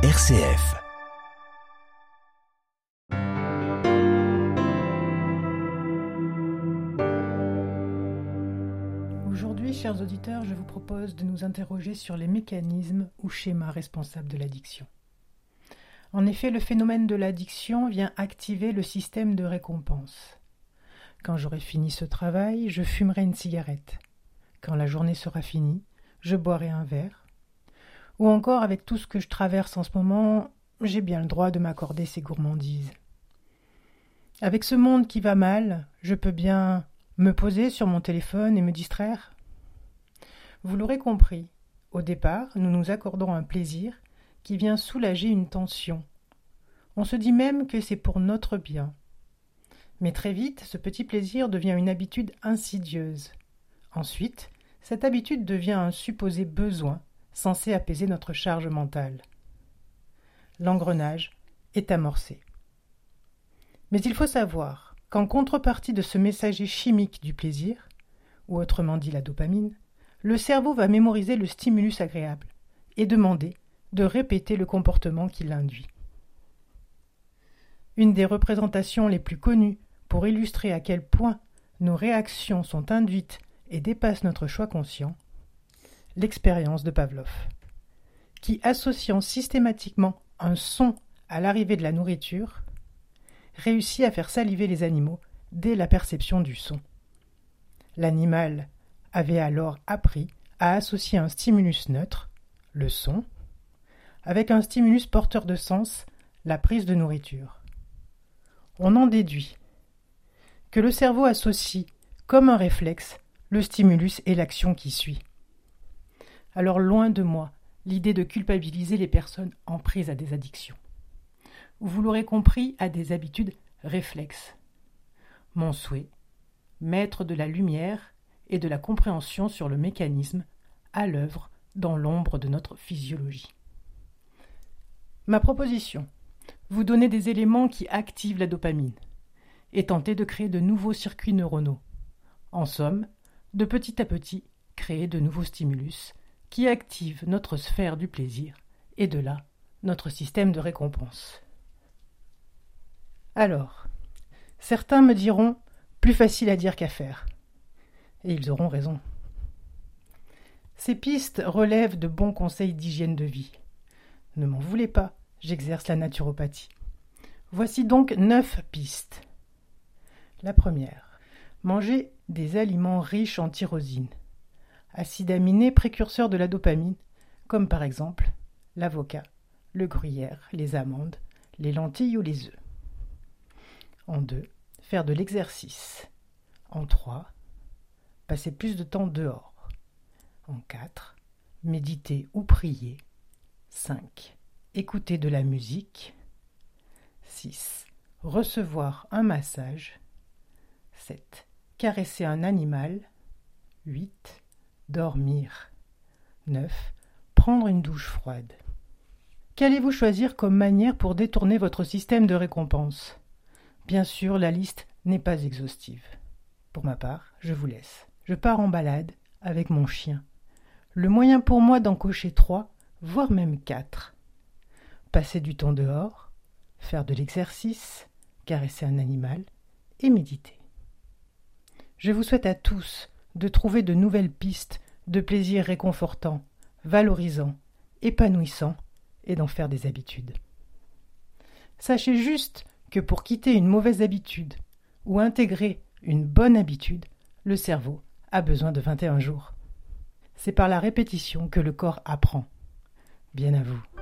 RCF. Aujourd'hui, chers auditeurs, je vous propose de nous interroger sur les mécanismes ou schémas responsables de l'addiction. En effet, le phénomène de l'addiction vient activer le système de récompense. Quand j'aurai fini ce travail, je fumerai une cigarette. Quand la journée sera finie, je boirai un verre. Ou encore, avec tout ce que je traverse en ce moment, j'ai bien le droit de m'accorder ces gourmandises. Avec ce monde qui va mal, je peux bien me poser sur mon téléphone et me distraire. Vous l'aurez compris, au départ, nous nous accordons un plaisir qui vient soulager une tension. On se dit même que c'est pour notre bien. Mais très vite, ce petit plaisir devient une habitude insidieuse. Ensuite, cette habitude devient un supposé besoin censé apaiser notre charge mentale. L'engrenage est amorcé. Mais il faut savoir qu'en contrepartie de ce messager chimique du plaisir, ou autrement dit la dopamine, le cerveau va mémoriser le stimulus agréable et demander de répéter le comportement qui l'induit. Une des représentations les plus connues pour illustrer à quel point nos réactions sont induites et dépassent notre choix conscient l'expérience de Pavlov, qui, associant systématiquement un son à l'arrivée de la nourriture, réussit à faire saliver les animaux dès la perception du son. L'animal avait alors appris à associer un stimulus neutre, le son, avec un stimulus porteur de sens, la prise de nourriture. On en déduit que le cerveau associe, comme un réflexe, le stimulus et l'action qui suit. Alors loin de moi l'idée de culpabiliser les personnes en prise à des addictions. Ou vous l'aurez compris, à des habitudes réflexes. Mon souhait, mettre de la lumière et de la compréhension sur le mécanisme à l'œuvre dans l'ombre de notre physiologie. Ma proposition, vous donner des éléments qui activent la dopamine et tenter de créer de nouveaux circuits neuronaux. En somme, de petit à petit, créer de nouveaux stimulus qui active notre sphère du plaisir et de là notre système de récompense. Alors, certains me diront plus facile à dire qu'à faire. Et ils auront raison. Ces pistes relèvent de bons conseils d'hygiène de vie. Ne m'en voulez pas, j'exerce la naturopathie. Voici donc neuf pistes. La première. Manger des aliments riches en tyrosine acide aminé précurseur de la dopamine, comme par exemple l'avocat, le gruyère, les amandes, les lentilles ou les œufs. En deux, faire de l'exercice. En trois, passer plus de temps dehors. En quatre, méditer ou prier. 5. Écouter de la musique. 6. Recevoir un massage. 7. Caresser un animal. 8 dormir. 9. Prendre une douche froide. Qu'allez-vous choisir comme manière pour détourner votre système de récompense? Bien sûr, la liste n'est pas exhaustive. Pour ma part, je vous laisse. Je pars en balade avec mon chien. Le moyen pour moi d'en cocher trois, voire même quatre. Passer du temps dehors, faire de l'exercice, caresser un animal et méditer. Je vous souhaite à tous de trouver de nouvelles pistes de plaisir réconfortant, valorisant, épanouissant, et d'en faire des habitudes. Sachez juste que pour quitter une mauvaise habitude ou intégrer une bonne habitude, le cerveau a besoin de 21 jours. C'est par la répétition que le corps apprend. Bien à vous.